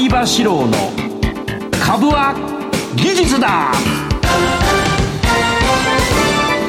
相場志郎の株は技術だ。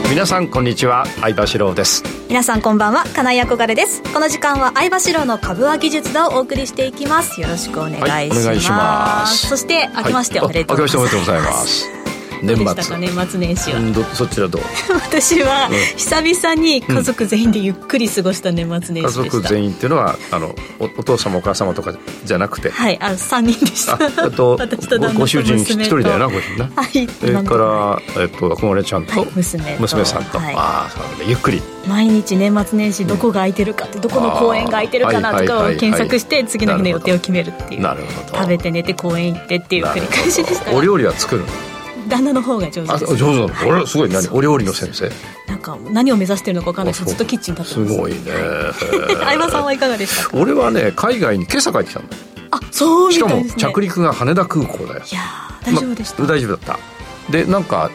皆さんこんにちは。相場志郎です。皆さんこんばんは。金井憧れです。この時間は相場志郎の株は技術だをお送りしていきます。よろしくお願いします。はい、お願いします。そして明けましておめでとうございます、はい、明けましておめでとうございます年末年末年始は、うん、そちらどう私は久々に家族全員でゆっくり過ごした年末年始でした、家族全員っていうのはあのおお父様お母様とかじゃなくて。はいあ3人でした。あと 私とご主人一人だよなご主人な。はいそれか。ら、えっと、小森ちゃんと、はい、娘娘さんと、はい、ああそうねゆっくり。毎日年末年始どこが空いてるかって、どこの公園が空いてるかなとかを検索して次の日の予定を決めるっていう。なるほど。食べて寝て公園行ってっていう繰り返しでした。お料理は作るの？旦那の方が上手です、上手なの、はい、すごい。何？お料理の先生？なんか何を目指してるのか分かんないですずっとキッチン立ってます。すごいね。相葉さんはいかがでしたか？俺はね海外に今朝帰ってきたの。あそうみたいです、ね、しかも着陸が羽田空港だよ。いや大丈夫でした、ま、大丈夫だった。でなんか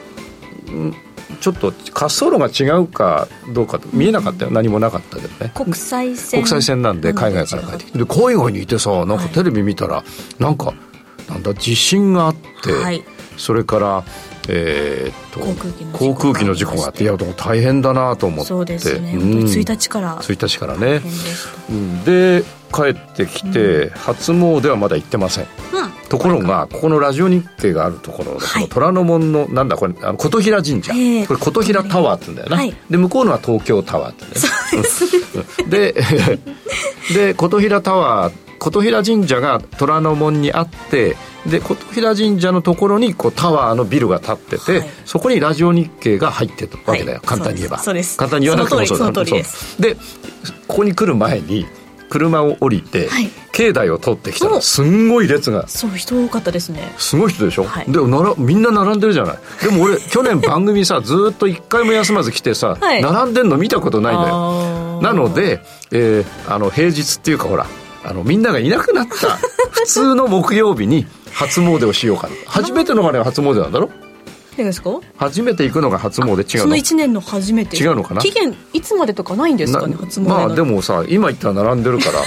ちょっと滑走路が違うかどうか見えなかったよ、何もなかったけどね。国際線。国際線なんで海外から帰ってきて。で海外にいてさなんかテレビ見たら、はい、なんかなんだ地震があって、はい、それからえー、と航空機の事故があって。いやでも大変だなと思って。そうですね、うん、1日から。1日からね、うん、で帰ってきて、うん、初詣はまだ行ってません、うん、ところがここのラジオ日経があるところの、はい、虎ノ門のなんだこれあの琴平神社、えー、これ琴平タワーって言うんだよな、はい、で向こうのは東京タワーって言うんだよね。でで 琴平タワー琴平神社が虎ノ門にあってで琴平神社のところにこうタワーのビルが建ってて、はい、そこにラジオ日経が入ってるわけだよ、はい、簡単に言えば。簡単に言わなくてもそうだ。ででここに来る前に車を降りて、はい、境内を通ってきたらすんごい列が。そう人多かったですね。すごい人でしょ、はい、でもならみんな並んでるじゃない。でも俺 去年番組さずっと一回も休まず来てさ、はい、並んでんの見たことないんだよなので、えー、あの平日っていうかほらあのみんながいなくなった 普通の木曜日に初詣をしようかな初めてのがね初詣なんだろ？ですか？初めて行くのが初詣違うの？その1年の初めて。違うのかな？期限いつまでとかないんですかね初詣まあでもさ今言ったら並んでるから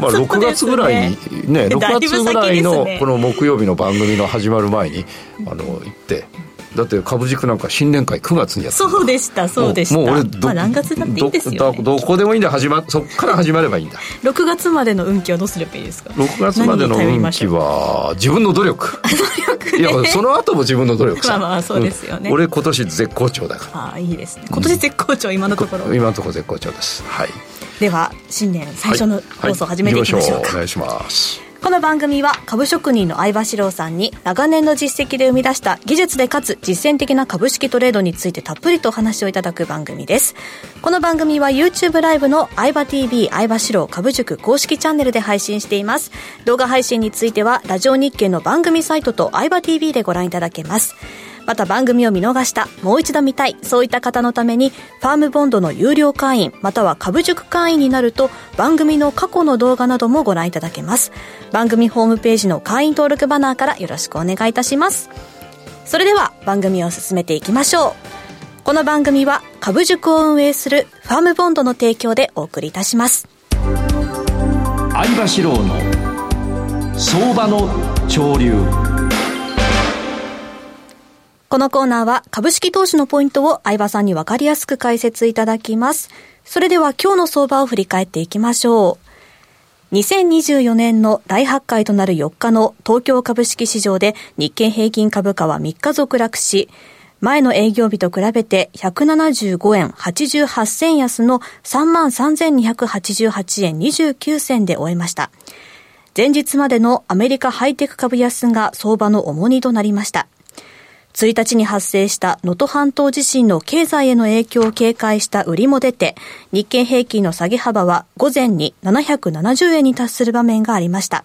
まあ 6月ぐらいにねね。6月ぐらいのこの木曜日の番組の始まる前にあの行ってだって株軸なんか新年会9月にやってそうでしたそうでした。もう俺ど、まあ、何月だっていいんですよ、ね、どこでもいいんだ。始まそこから始まればいいんだ。6月までの運気はどうすればいいですか？6月までの運気は自分の努力。努力、ね、いやその後も自分の努力まあまあそうですよね、うん、俺今年絶好調だから。ああいいですね。今年絶好調、今のところ。今のところ絶好調です。はい。では新年最初の放送を始めていきましょう。お願いしますこの番組は株職人の相場志郎さんに長年の実績で生み出した技術でかつ実践的な株式トレードについてたっぷりとお話をいただく番組です。この番組は YouTube ライブの相場 TV 相場志郎株塾公式チャンネルで配信しています。動画配信についてはラジオ日経の番組サイトと相場 TV でご覧いただけます。また番組を見逃した、もう一度見たい、そういった方のために、ファームボンドの有料会員、または株塾会員になると、番組の過去の動画などもご覧いただけます。番組ホームページの会員登録バナーからよろしくお願いいたします。それでは番組を進めていきましょう。この番組は株塾を運営するファームボンドの提供でお送りいたします。相場志郎の相場の潮流。このコーナーは株式投資のポイントを相葉さんにわかりやすく解説いただきます。それでは今日の相場を振り返っていきましょう。2024年の大発会となる4日の東京株式市場で日経平均株価は3日続落し、前の営業日と比べて175円88銭安の33,288円29銭で終えました。前日までのアメリカハイテク株安が相場の重荷となりました。1日に発生した能登半島地震の経済への影響を警戒した売りも出て、日経平均の下げ幅は午前に770円に達する場面がありました。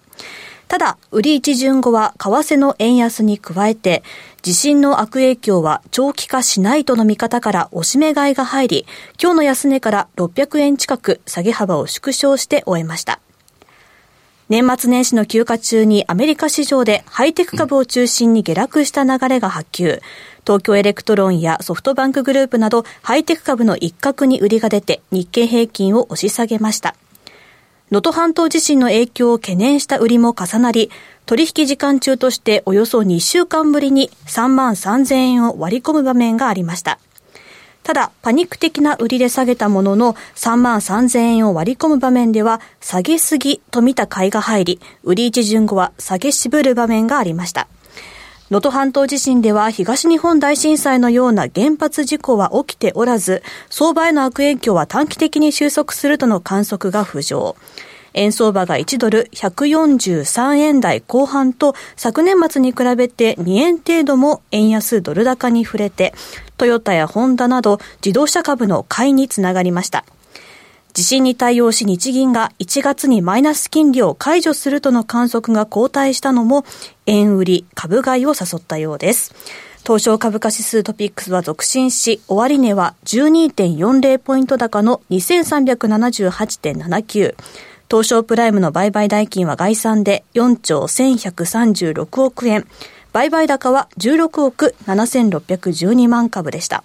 ただ、売り一巡後は為替の円安に加えて、地震の悪影響は長期化しないとの見方から押し目買いが入り、今日の安値から600円近く下げ幅を縮小して終えました。年末年始の休暇中にアメリカ市場でハイテク株を中心に下落した流れが波及。東京エレクトロンやソフトバンクグループなどハイテク株の一角に売りが出て日経平均を押し下げました。能登半島地震の影響を懸念した売りも重なり、取引時間中としておよそ2週間ぶりに3万3000円を割り込む場面がありました。ただ、パニック的な売りで下げたものの、3万3000円を割り込む場面では、下げすぎと見た買いが入り、売り一巡後は下げ渋る場面がありました。能登半島地震では東日本大震災のような原発事故は起きておらず、相場への悪影響は短期的に収束するとの観測が浮上。円相場が1ドル143円台後半と昨年末に比べて2円程度も円安ドル高に触れてトヨタやホンダなど自動車株の買いにつながりました。地震に対応し日銀が1月にマイナス金利を解除するとの観測が後退したのも円売り株買いを誘ったようです。東証株価指数トピックスは続伸し、終値は12.40ポイント高の2378.79。東証プライムの売買代金は概算で4兆1136億円。売買高は16億7612万株でした。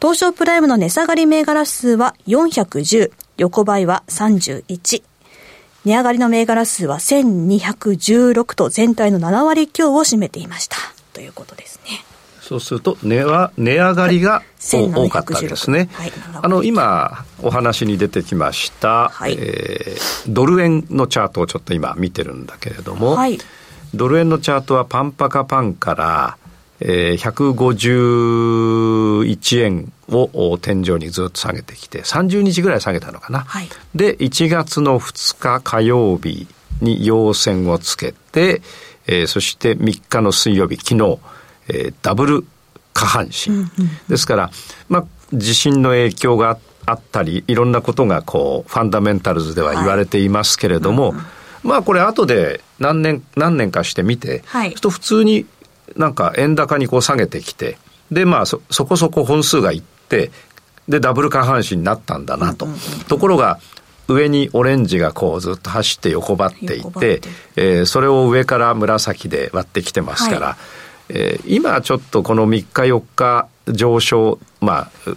東証プライムの値下がり銘柄数は410、横ばいは31。値上がりの銘柄数は1216と全体の7割強を占めていました。ということですね。そうすると値は値上がりが多かったんですね。はい、あの今お話に出てきました、はい、えー、ドル円のチャートをちょっと今見てるんだけれども、はい、ドル円のチャートはパンパカパンからえー、151円を天井にずっと下げてきて、30日ぐらい下げたのかな。はい、で、1月の2日火曜日に陽線をつけて、えー、そして3日の水曜日、昨日、えー、ダブル下半身。うんうん、ですから、まあ、地震の影響があったり、いろんなことがこう、ファンダメンタルズでは言われていますけれども、はいうんうんまあこれ後で何年、何年かしてみて、はい、と普通になんか円高にこう下げてきて、で、まあそ、そこそこ本数がいって、で、ダブル下半身になったんだなと。ところが、上にオレンジがこうずっと走って横ばっていて、えー、それを上から紫で割ってきてますから、はい、えー、今ちょっとこの3日4日上昇、まあ、チ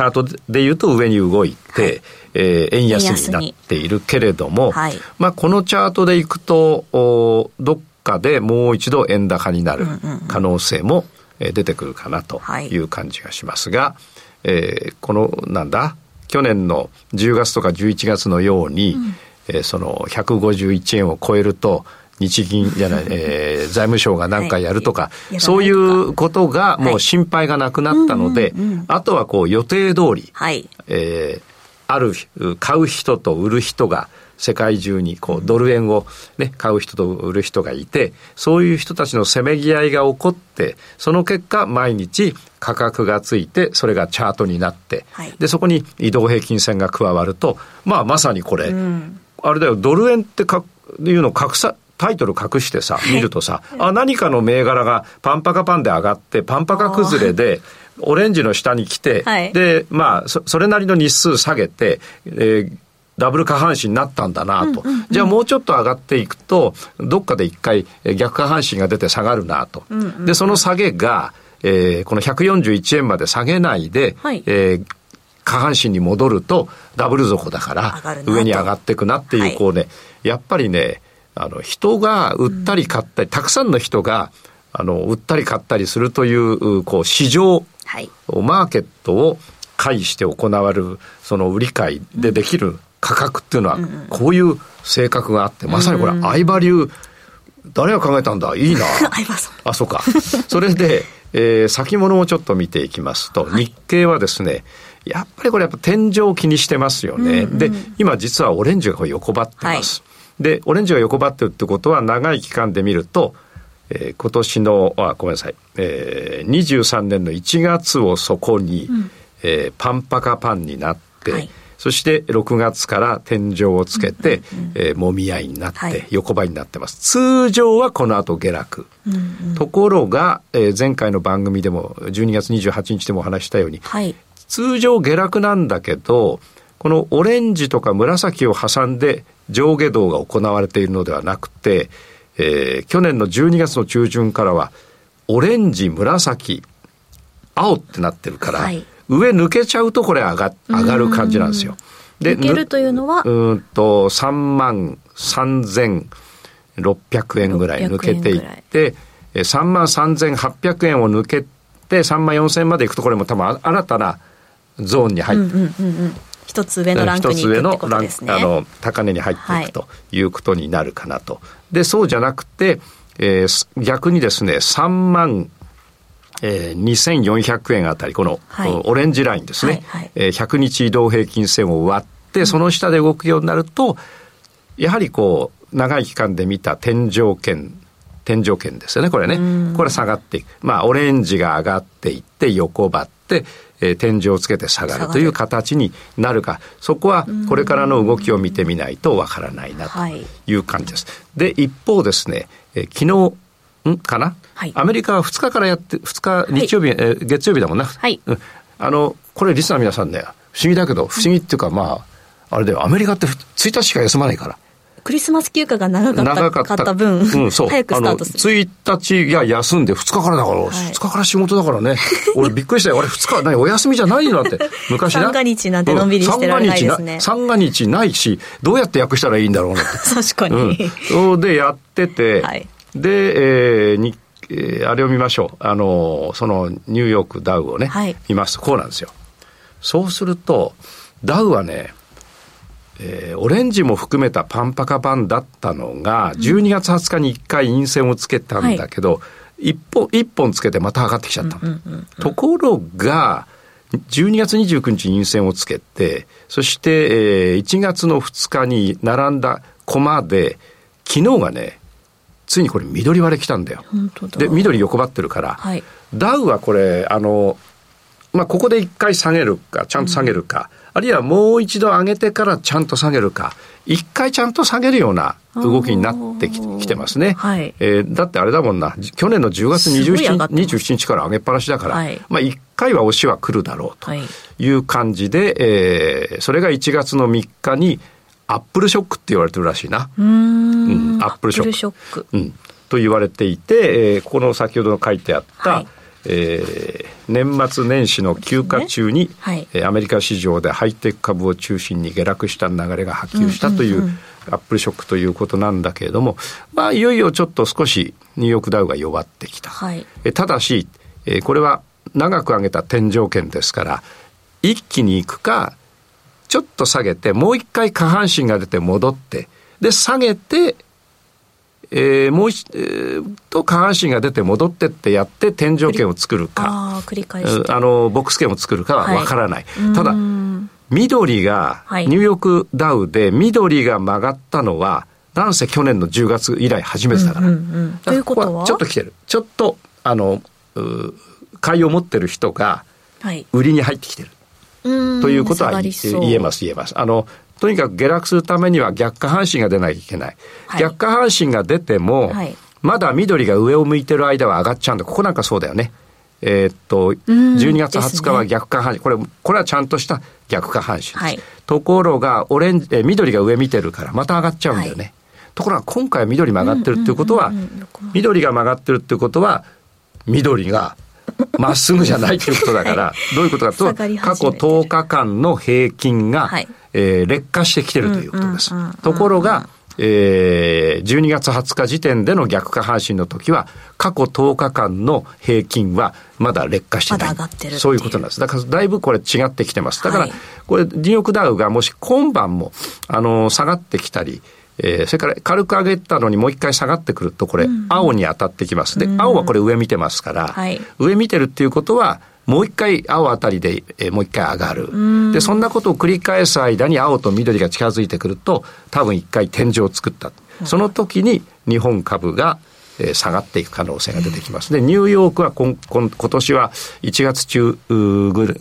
ャートでいうと上に動いて、はい、えー、円安になっているけれども、はい、まあ、このチャートでいくと、おどっかでもう一度円高になる可能性も出てくるかなとい。う感じがしますが、えー、このなんだ去年の10月とか11月のように、うん、えー、その151円を超えると日銀じゃない、えー、財務省が何回やるとか、はい、そういうことがもう心配がなくなったので、あとはこう予定通り、はい、えー、ある買う人と売る人が世界中にこうドル円を、ね、買う人と売る人がいて、そういう人たちのせめぎ合いが起こって、その結果、毎日価格がついて、それがチャートになって、はい、で、そこに移動平均線が加わると、まあ、まさにこれ、うん、あれだよ、ドル円ってか、いうの格差、タイトル隠してさ、見るとさ、はい、あ、何かの銘柄がパンパカパンで上がって、パンパカ崩れで、オレンジの下に来て、はい、で、まあそ、それなりの日数下げて、えーダブル下半身になったんだなと、じゃあもうちょっと上がっていくとどっかで一回逆下半身が出て下がるなと、うんうん、でその下げが、えー、この141円まで下げないで、はい、えー下半身に戻るとダブル底だから上に上がっていくなっていうこうね、やっぱりねあの人が売ったり買ったり、たくさんの人があの売ったり買ったりするというこう市場、はい、マーケットを介して行われるその売り買いでできる価格っていうのは、こういう性格があって、まさにこれ、相場流、誰が考えたんだ？いいな。あ、そうか。それで、えー、先物をちょっと見ていきますと、日経はですね、やっぱりこれやっぱ天井を気にしてますよね。で、今実はオレンジが横ばってます。はい、で、オレンジが横ばってるってことは長い期間で見ると、えー、今年の、あ、ごめんなさい、えー、23年の1月を底に、うん、えー、パンパカパンになって、はい。そして6月から天井をつけて、うんうん、えー、もみ合いになって、横ばいになってます。通常はこの後下落。うんうん、ところが、えー、前回の番組でも、12月28日でもお話したように、はい、通常下落なんだけど、このオレンジとか紫を挟んで上下動が行われているのではなくて、えー、去年の12月の中旬からは、オレンジ、紫、青ってなってるから、はい。上抜けちゃうとこれ上が上がる感じなんですよ。で抜けるというのは？うんと3万3600円ぐらい抜けていって3万3800円を抜けて3万4000円までいくとこれも多分新たなゾーンに入って、うんうんうんうん一つ上のランクに行くってことですね。あの高値に入っていくということになるかなと。はい、でそうじゃなくて、えー、逆にですね3万えー、2400円あたり、この、はい、オレンジラインですね、はいはい、えー、100日移動平均線を割って、その下で動くようになると、やはりこう、長い期間で見た天井圏、天井圏ですよね、これね。これ下がっていく。まあ、オレンジが上がっていって、横ばって、えー、天井をつけて下がるという形になるか、そこはこれからの動きを見てみないとわからないなという感じです。で、一方ですね、えー、昨日、んかな、はい、アメリカは2日からやって、2日、日曜日、はい、えー、月曜日だもんな。はい。あの、これリスナー皆さんね、不思議だけど、不思議っていうか、まあ、あれだよ、アメリカって1日しか休まないから。クリスマス休暇が長かった分、うん、そう 早くスタートする。1日が休んで2日からだから、はい、2日から仕事だからね。俺びっくりしたよ。俺2日、何お休みじゃないのって。昔な。三が日なんてのんびりしてられないですね。三が日ないし、どうやって訳したらいいんだろうなって。確かに。うん、で、やってて、はい、で、えー、日えー、あれを見ましょう。あの、そのニューヨークダウをね、はい、見ますとこうなんですよ。そうすると、ダウはね、えー、オレンジも含めたパンパカパンだったのが、12月20日に1回陰線をつけたんだけど、はい、1本、1本つけてまた上がってきちゃった、ところが、12月29日に陰線をつけて、そして、えー、1月の2日に並んだコマで、昨日がね、ついにこれ緑割れ来たんだよ。で、緑横ばってるから、はい、ダウはこれ、あの、まあ、ここで一回下げるか、ちゃんと下げるか、うん、あるいはもう一度上げてからちゃんと下げるか、一回ちゃんと下げるような動きになってききてますね。はい、えー、だってあれだもんな、去年の10月 27, 27日から上げっぱなしだから、はい、まあ一回は押しは来るだろうと。い。う感じで、えー、それが1月の3日にアップルショックって言われてるらしいな。うん,、アップルショック。うん。と言われていて、えー、この先ほどの書いてあった、はいえー、年末年始の休暇中に、ね。はい、アメリカ市場でハイテク株を中心に下落した流れが波及したというアップルショックということなんだけれども、まあ、いよいよちょっと少しニューヨークダウが弱ってきた。はい、えただし、えー、これは長く上げた天井圏ですから、一気に行くか、ちょっと下げて、もう一回下半身が出て戻って、で、下げて、えー、もう一、えー、と下半身が出て戻ってってやって天井圏を作るか、あ繰り返しあの、ボックス圏を作るかはわからない。はい、ただ、緑が、ニューヨークダウで緑が曲がったのは、なんせ去年の10月以来初めてだから。ということは？ちょっと来てる。ちょっと、あの、買いを持ってる人が、売りに入ってきてる。ということは言えます言えます。あのとにかく下落するためには逆下半身が出なきゃいけない。はい、逆下半身が出ても、はい、まだ緑が上を向いてる間は上がっちゃうんだ。ここなんかそうだよね。えー、っと、12月20日は逆下半身、ね、これ、これはちゃんとした逆下半身です。はい、ところが、オレンジ、え緑が上見てるから、また上がっちゃうんだよね。ところが、今回は緑曲がってるっていうことは、緑が曲がってるっていうことは、緑がまっすぐじゃないということだから、どういうことかと、過去10日間の平均が、はい、えー、劣化してきてるということです。ところが、えー、12月20日時点での逆下半身の時は、過去10日間の平均はまだ劣化してない。ま、そういうことなんです。だからだいぶこれ違ってきてます。だから、これ、ニューヨークダウがもし今晩も、あの、下がってきたり、えー、それから軽く上げたのにもう一回下がってくると、これ、青に当たってきます。で、青はこれ上見てますから、はい、上見てるっていうことは、もう一回青あたりで、えー、もう一回上がる。で、そんなことを繰り返す間に青と緑が近づいてくると、多分一回天井を作った。その時に日本株が、えー、下がっていく可能性が出てきます。で、ニューヨークは今今今年は1月中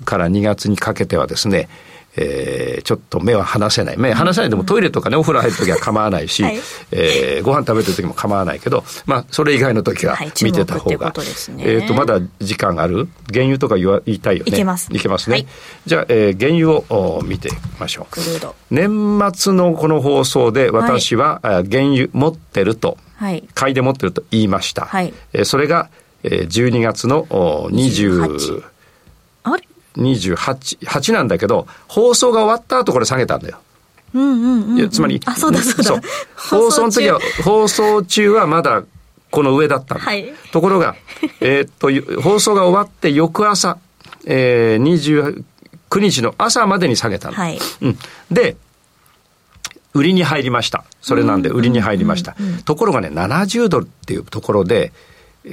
から2月にかけてはですね、えー、ちょっと目は離せない。目離せないでもトイレとかね、お風呂入るときは構わないし、はい、えー、ご飯食べてるときも構わないけど、まあ、それ以外のときは見てた方が。はい、ね、えっ、ー、と、まだ時間ある？原油とか言わ言いたいよね。いけます。いけますね。はい、じゃあ、えー、原油を見てみましょう。年末のこの放送で私は、はい、原油持ってると、はい、買いで持ってると言いました。はい、えー、それが、えー、12月の20、あれ28、8なんだけど、放送が終わった後これ下げたんだよ。うんうんうん、つまり、あ、そうだそうだ。放送の時は、放送中はまだこの上だったはい、ところが、えっと、放送が終わって翌朝、えー、29日の朝までに下げたの。はい、うん。で、売りに入りました。それなんで売りに入りました。ところがね、70ドルっていうところで、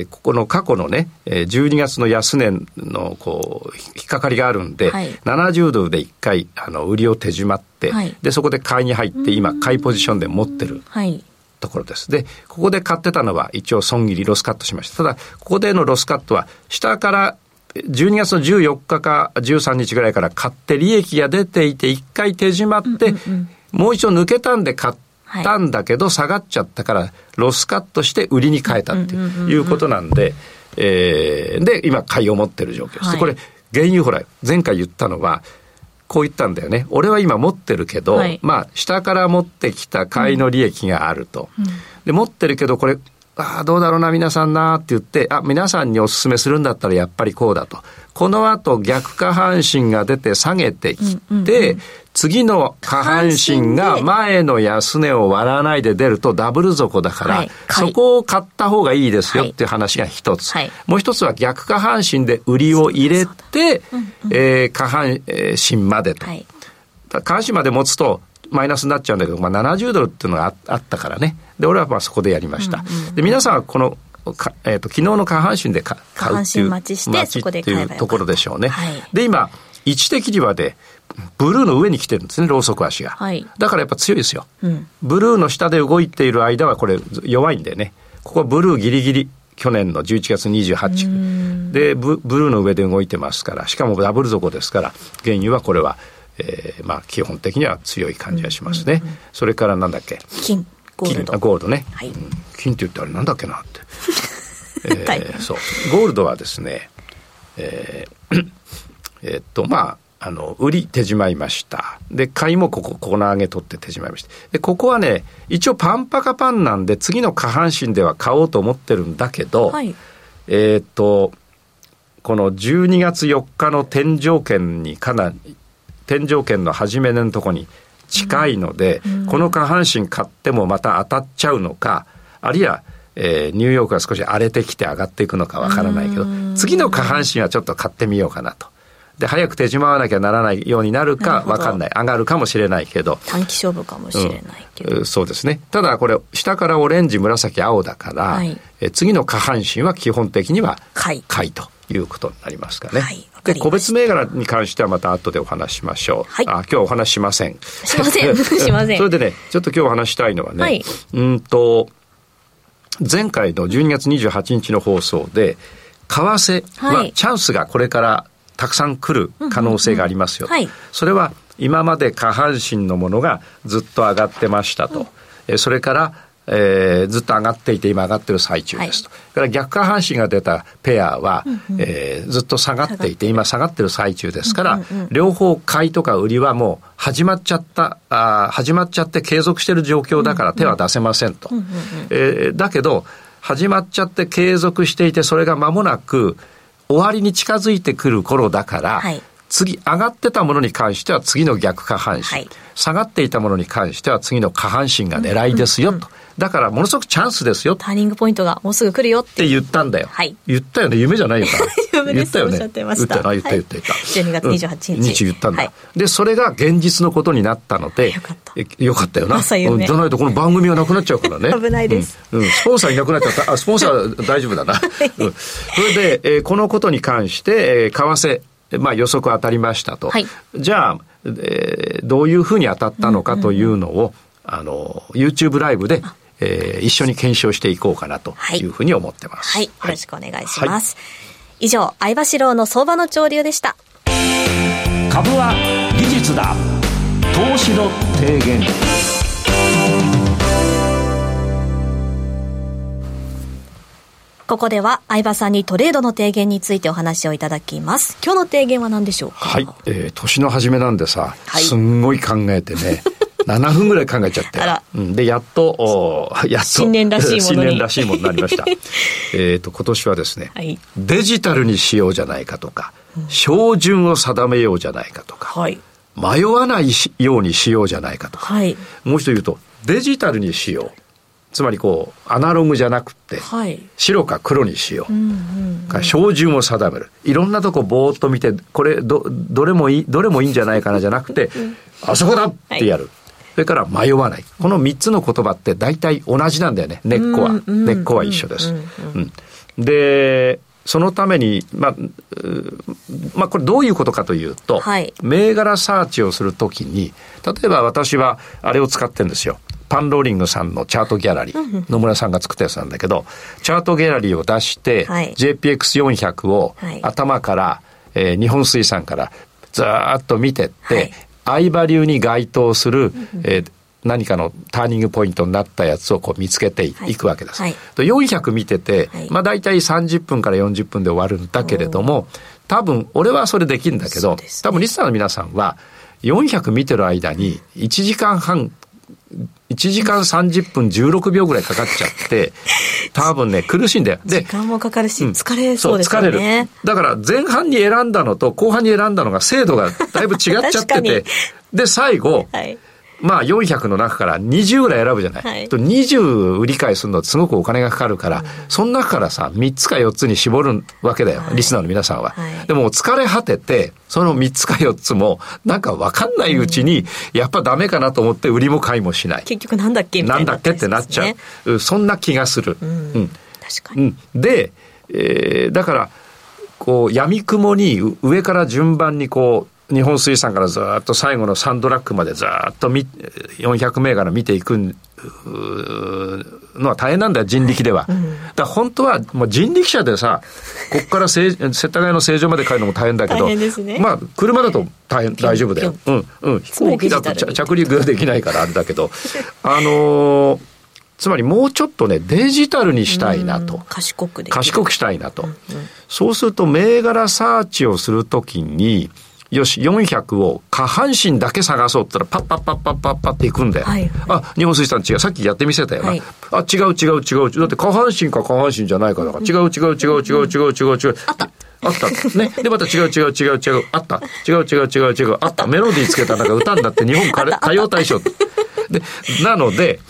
ここの過去のね、12月の安値のこう、引っかかりがあるんで、はい、70ドルで1回、あの、売りを手締まって、はい、で、そこで買いに入って、今、買いポジションで持ってる。ところです。で、ここで買ってたのは一応損切り、ロスカットしました。ただ、ここでのロスカットは、下から12月の14日か13日ぐらいから買って利益が出ていて、1回手締まって、もう一度抜けたんで買ったんだけど、下がっちゃったから、ロスカットして売りに変えたっていうことなんで、えー、で、今、買いを持ってる状況です。はい、これ、原油ほら、前回言ったのは、こう言ったんだよね。俺は今持ってるけど、はい、まあ、下から持ってきた買いの利益があると。うん、で、持ってるけど、これ、ああ、どうだろうな、皆さんなって言って、あ、皆さんにお勧めするんだったらやっぱりこうだと。この後逆下半身が出て下げてきて、うんうんうん、次の下半身が前の安値を割らないで出るとダブル底だから、はい、そこを買った方がいいですよっていう話が一つ。はい、もう一つは逆下半身で売りを入れて、うんうん、えー、下半身までと。はい、下半身まで持つとマイナスになっちゃうんだけど、まあ、70ドルっていうのがあったからね。で、俺はまあそこでやりました。うんうん、で、皆さんはこのか、えーと、昨日の下半身で買うっていう。待ちして、そこで買えばところでしょうね。はい、で、今、位置的にはで、ブルーの上に来てるんですね、ローソク足が。はい、だからやっぱ強いですよ、うん、ブルーの下で動いている間はこれ弱いんでね。ここはブルーギリギリ。去年の11月28日。でブブルーの上で動いてますからしかもダブル底ですから原油はこれは、えー、まあ基本的には強い感じがしますね、うんうんうん、それからなんだっけ？金ゴールド。ゴールドね、はい、金って言ったらなんだっけなって、えー、そう。ゴールドはですねえー、えー、っとまああの、売り手締まいました。で、買いもここ、ここの上げ取って手締まいました。で、ここはね、一応パンパカパンなんで、次の下半身では買おうと思ってるんだけど、はい、えっ、と、この12月4日の天井圏にかなり、天井圏の初めのとこに近いので、うん、この下半身買ってもまた当たっちゃうのか、あるいは、えー、ニューヨークが少し荒れてきて上がっていくのかわからないけど、次の下半身はちょっと買ってみようかなと。で、早く手締まわなきゃならないようになるかわかんない。上がるかもしれないけど。短期勝負かもしれないけど。うん、そうですね。ただこれ、下からオレンジ、紫、青だから、はい、え次の下半身は基本的には買い。買いということになりますかね。はい。で、個別銘柄に関してはまた後でお話しましょう。はい。あ、今日お話しません。しません。しません。それでね、ちょっと今日お話したいのはね、はい、うんと、前回の12月28日の放送で、為替はチャンスがこれからたくさん来る可能性がありますよ。それは今まで下半身のものがずっと上がってましたと。うん、それからえー、ずっと上がっていて今上がってる最中ですと。はい、から逆下半身が出たペアは、うんうん、えー、ずっと下がっていて今下がってる最中ですから、うんうんうん、両方買いとか売りはもう始まっちゃったあ始まっちゃって継続してる状況だから手は出せませんと。うんうん、えー、だけど始まっちゃって継続していてそれが間もなく終わりに近づいてくる頃だから、はい、次上がってたものに関しては次の逆下半身、はい、下がっていたものに関しては次の下半身が狙いですよ、と。だからものすごくチャンスですよ。ターニングポイントがもうすぐ来るよって言ったんだよ。はい。言ったよね。夢じゃないよから。夢です。言ったよね。言った言った言った言った。12月28日。日言ったんだ、はい。で、それが現実のことになったので。よかった。よかったよな。じゃないとこの番組はなくなっちゃうからね。危ないです、うん。うん。スポンサーいなくなっちゃった。あ、スポンサー大丈夫だな。それで、えー、このことに関して、えー、為替、まあ予測当たりましたと。はい。じゃあ、えー、どういうふうに当たったのかというのを、あの、YouTube ライブで、えー、一緒に検証していこうかなというふうに思ってます。はい。はい、よろしくお願いします。はい、以上、相場志郎の相場の潮流でした。株は技術だ。投資の提言。ここでは相葉さんにトレードの提言についてお話をいただきます。今日の提言は何でしょうか？はい。えー、年の初めなんでさ、はい、すんごい考えてね、7分ぐらい考えちゃって。うん、で、やっと、お やっと。新年らしいもの新年しいものになりました。えっと、今年はですね、はい、デジタルにしようじゃないかとか、照準を定めようじゃないかとか、はい、迷わないようにしようじゃないかとか、はい、もう一度言うとデジタルにしよう。つまりこうアナログじゃなくて、はい、白か黒にしよう,、うんうん、照準を定める。いろんなとこぼーっと見てこれどどれもいいどれもいいんじゃないかなじゃなくて、あそこだってやる、はい、それから迷わない。この3つの言葉って大体同じなんだよね。根っこは、根っこは一緒です、うんでそのために、まあ、まあ、これどういうことかというと、はい、銘柄サーチをするときに、例えば私はあれを使ってるんですよ。パンローリングさんのチャートギャラリー、野村さんが作ったやつなんだけど、チャートギャラリーを出して、はい、JPX400 を頭から、えー、日本水産からずっと見てって、はい、アイバリューに該当する、えー、何かのターニングポイントになったやつをこう見つけていくわけです。はい、400見てて、はい、まあ大体30分から40分で終わるんだけれども、多分俺はそれできるんだけど、ね、多分リスナーの皆さんは400見てる間に1時間半1時間30分16秒ぐらいかかっちゃって、多分ね、苦しいんだよ。で、時間もかかるし、疲れそうですよね、うん、疲れる。だから前半に選んだのと後半に選んだのが精度がだいぶ違っちゃってて、で、最後、はいまあ400の中から20ぐらい選ぶじゃない。はい、と20売り買いするのってすごくお金がかかるから、うん、その中からさ、3つか4つに絞るわけだよ、はい、リスナーの皆さんは。はい、でも疲れ果てて、その3つか4つも、なんかわかんないうちに、やっぱダメかなと思って売りも買いもしない。結局なんだっけみたいな、ね、なんだっけってなっちゃう。そんな気がする。うん。うん、確かに。うん、で、えー、だから、こう、闇雲に上から順番にこう、日本水産からずっと最後のサンドラックまでずっと400銘柄見ていくのは大変なんだよ、人力では。うん、だ本当はもう人力車でさ、ここから世田谷の正常まで帰るのも大変だけど、ね、まあ、車だと大変、大丈夫だよ。うん、うん。飛行機だと着陸ができないからあれだけど、あのーつまりもうちょっとね、デジタルにしたいなと。賢く賢くしたいなと、うんうん。そうすると、銘柄サーチをするときに、よし、400を下半身だけ探そうって言ったら、パッパッパッパッパッパッっていくんだよ。はい、あ、日本水産違う。さっきやってみせたよな。はい、あ、違う違う違う。だって下半身か下半身じゃないかだから。違う違う違う違う違う違う違う。あった。あった。ね。で、また違う違う違う違う。あった。違う違う違う違う。あった。メロディーつけたなんか歌んだって日本歌謡大賞。で、なので、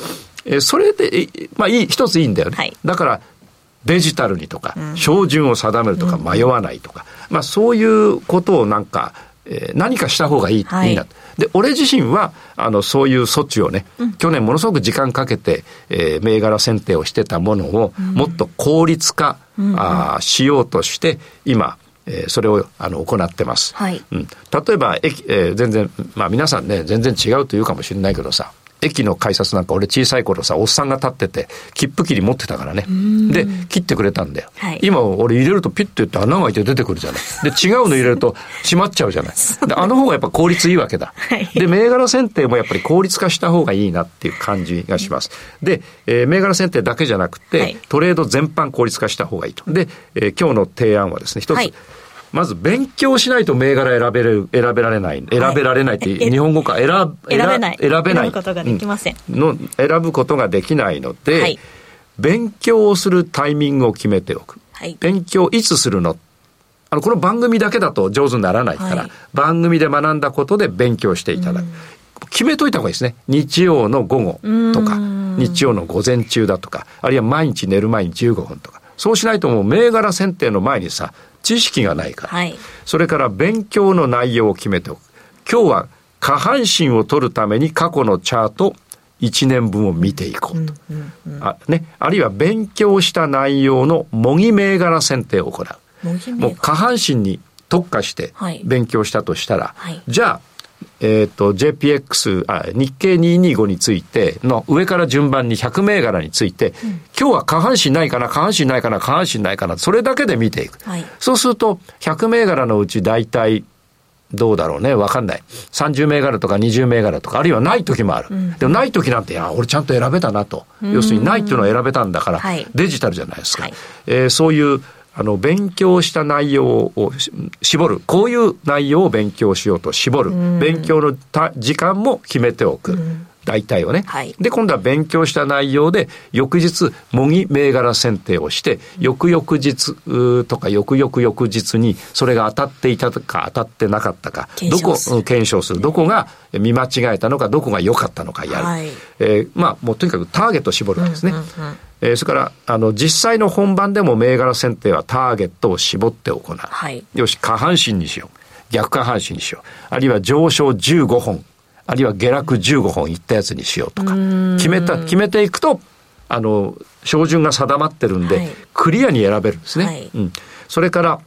えそれで、まあいい、一ついいんだよね。はい、だから、デジタルにとか、照準を定めるとか、迷わないとか、まあそういうことをなんか、えー、何かした方がいい,、はい、いいなで、俺自身は、あの、そういう措置をね、うん、去年ものすごく時間かけて、えー、銘柄選定をしてたものを、もっと効率化、うん、あしようとして、今、えー、それをあの行ってます。はい。うん、例えば、えー、全然、まあ皆さんね、全然違うというかもしれないけどさ、駅の改札なんか俺小さい頃さ、おっさんが立ってて、切符切り持ってたからね。で、切ってくれたんだよ。はい、今俺入れるとピュッて言って穴が開いて出てくるじゃない。で、違うの入れると閉まっちゃうじゃない。で、あの方がやっぱ効率いいわけだ。はい、で、銘柄選定もやっぱり効率化した方がいいなっていう感じがします。で、えー、銘柄選定だけじゃなくて、はい、トレード全般効率化した方がいいと。で、えー、今日の提案はですね、一つ、まず勉強しないと銘柄選べる、選べられない、選べられないって、はい、日本語か選選べない。選べない。選ぶことができません。の、選ぶことができないので、はい、勉強をするタイミングを決めておく。はい、勉強いつするの？あの、この番組だけだと上手にならないから、番組で学んだことで勉強していただく。決めといた方がいいですね。日曜の午後とか、日曜の午前中だとか、あるいは毎日寝る前に15分とか。そうしないともう銘柄選定の前にさ、知識がないから、はい、それから勉強の内容を決めておく。今日は下半身を取るために過去のチャート1年分を見ていこうと。あね、あるいは勉強した内容の模擬銘柄選定を行う。もう下半身に特化して勉強したとしたら、はいはい、じゃあえっ、ー、と、JPX、あ、日経225についての上から順番に100銘柄について、うん、今日は下半身ないかな、下半身ないかな、下半身ないかな、それだけで見ていく。はい、そうすると、100銘柄のうち大体、どうだろうね、わかんない。30銘柄とか20銘柄とか、あるいはない時もある。うん、でもない時なんて、いや、俺ちゃんと選べたなと。要するにないっていうのを選べたんだから、デジタルじゃないですか。はい、えー、そういうあの、勉強した内容を絞る。こういう内容を勉強しようと絞る。勉強の時間も決めておく。大体をね、はい、で今度は勉強した内容で翌日模擬銘柄選定をして、翌々日とか翌々翌日にそれが当たっていたか当たってなかったかどこ検証する。どこが見間違えたのかどこが良かったのかやる、はい、えー、まあもうとにかくターゲットを絞るわけですね、うんうんうんえー、それからあの実際の本番でも銘柄選定はターゲットを絞って行う、はい、よし下半身にしよう逆下半身にしようあるいは上昇15本あるいは下落15本いったやつにしようとか。決めた決めていくとあの照準が定まってるんで、はい、クリアに選べるんですね、はい、うん、それから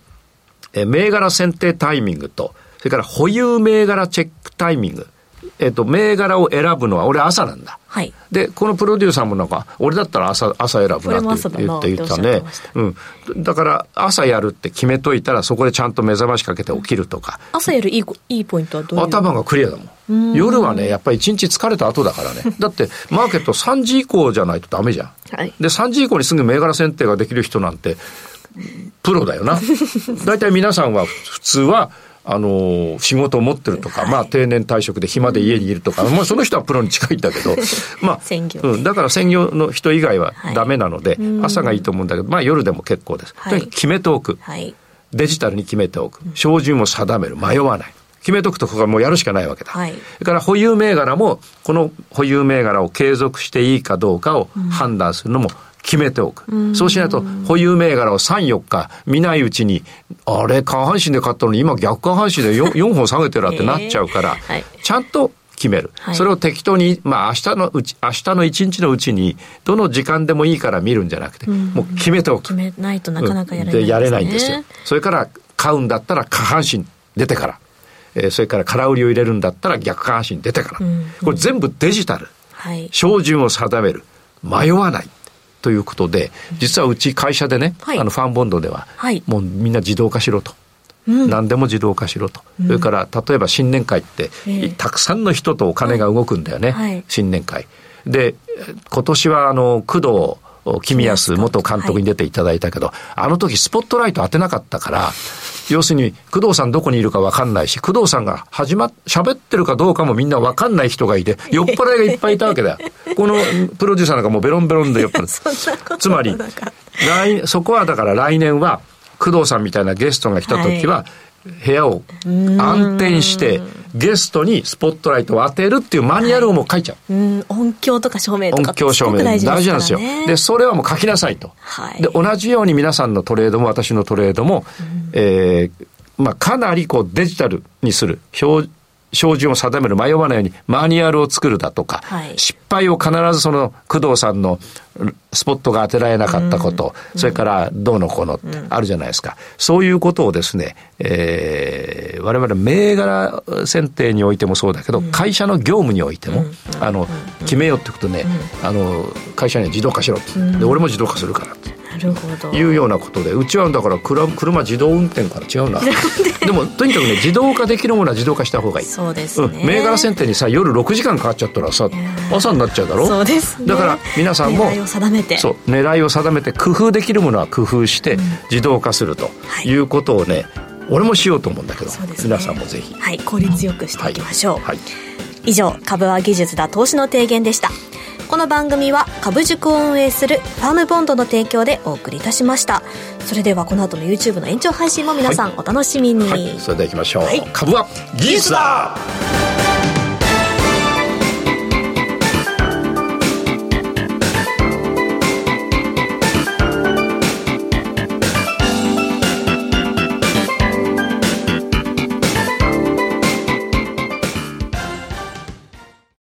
え銘柄選定タイミングとそれから保有銘柄チェックタイミングえっ、と、銘柄を選ぶのは俺朝なんだ。はい。で、このプロデューサーもなんか、俺だったら朝、朝選ぶなって言って言ったね。うん。だから、朝やるって決めといたら、そこでちゃんと目覚ましかけて起きるとか。朝やるいい、いいポイントはどういう？頭がクリアだもん。夜はね、やっぱり一日疲れた後だからね。だって、マーケット3時以降じゃないとダメじゃん。はい。で、3時以降にすぐ銘柄選定ができる人なんて、プロだよな。大体皆さんは普通は、あの、仕事を持ってるとか、はい、まあ定年退職で暇で家にいるとか、まあその人はプロに近いんだけど、まあ、うん、だから専業の人以外はダメなので、はい、朝がいいと思うんだけど、まあ夜でも結構です。とにかく決めておく。デジタルに決めておく。照準を定める。迷わない。決めとくとここはもうやるしかないわけだ。はい、それから保有銘柄も、この保有銘柄を継続していいかどうかを判断するのも決めておく。そうしないと、保有銘柄を3、4日見ないうちに、あれ、下半身で買ったのに今逆下半身で 4, 4 本下げてるってなっちゃうから、はい、ちゃんと決める、はい、それを適当に、まあ明日のうち、明日の一日のうちに、どの時間でもいいから見るんじゃなくて、もう決めておく。決めないとなかなかやれない、ね、やれないんですよ。それから、買うんだったら下半身出てから。えー、それから空売りを入れるんだったら逆下半身出てから。これ全部デジタル。はい、照準を定める。迷わない。ということで、実はうち会社でね、はい、あのファンボンドでは、はい、もうみんな自動化しろと。うん、何でも自動化しろと、うん、それから例えば新年会って、えー、たくさんの人とお金が動くんだよね、はい、新年会。で今年はあの工藤公康元監督に出ていただいたけど、はい、あの時スポットライト当てなかったから要するに、工藤さんどこにいるか分かんないし、工藤さんが始ま、喋ってるかどうかもみんな分かんない人がいて、酔っ払いがいっぱいいたわけだよ。このプロデューサーなんかもうベロンベロンで酔っ払い。つまり、来、そこはだから来年は、工藤さんみたいなゲストが来た時は、はい。部屋を暗転してゲストにスポットライトを当てるっていうマニュアルをもう書いちゃう、はい、音響とか照明とか音響照明大事なんですよ。でそれはもう書きなさいと、はい、で同じように皆さんのトレードも私のトレードも、えー、まあ、かなりこうデジタルにする。標標準を定める迷わないようにマニュアルを作るだとか、はい、失敗を必ずその工藤さんのスポットが当てられなかったこと、うん、それからどうのこうのってあるじゃないですか。うん、そういうことをですね、えー、我々銘柄選定においてもそうだけど、うん、会社の業務においても、あの、決めようってことね、あの、会社には自動化しろって。で、俺も自動化するからって。るほど。いうようなことでうちはだから車自動運転から違うな。で？もとにかくね自動化できるものは自動化した方がいい。そうですね、うん、銘柄選定にさ夜6時間かかっちゃったらさ朝になっちゃうだろ？そうです、ね、だから皆さんも狙いを定めて。そう狙いを定めて工夫できるものは工夫して自動化するとい。うことをね、はい、俺もしようと思うんだけど、ね、皆さんもぜひ。はい。効率よくしていきましょう、はい、はい、以上株は技術だ投資の提言でしたこの番組は株塾を運営するファームボンドの提供でお送りいたしました。それではこの後の YouTube の延長配信も皆さんお楽しみに、はい。はい、それではいきましょう、株は技術だ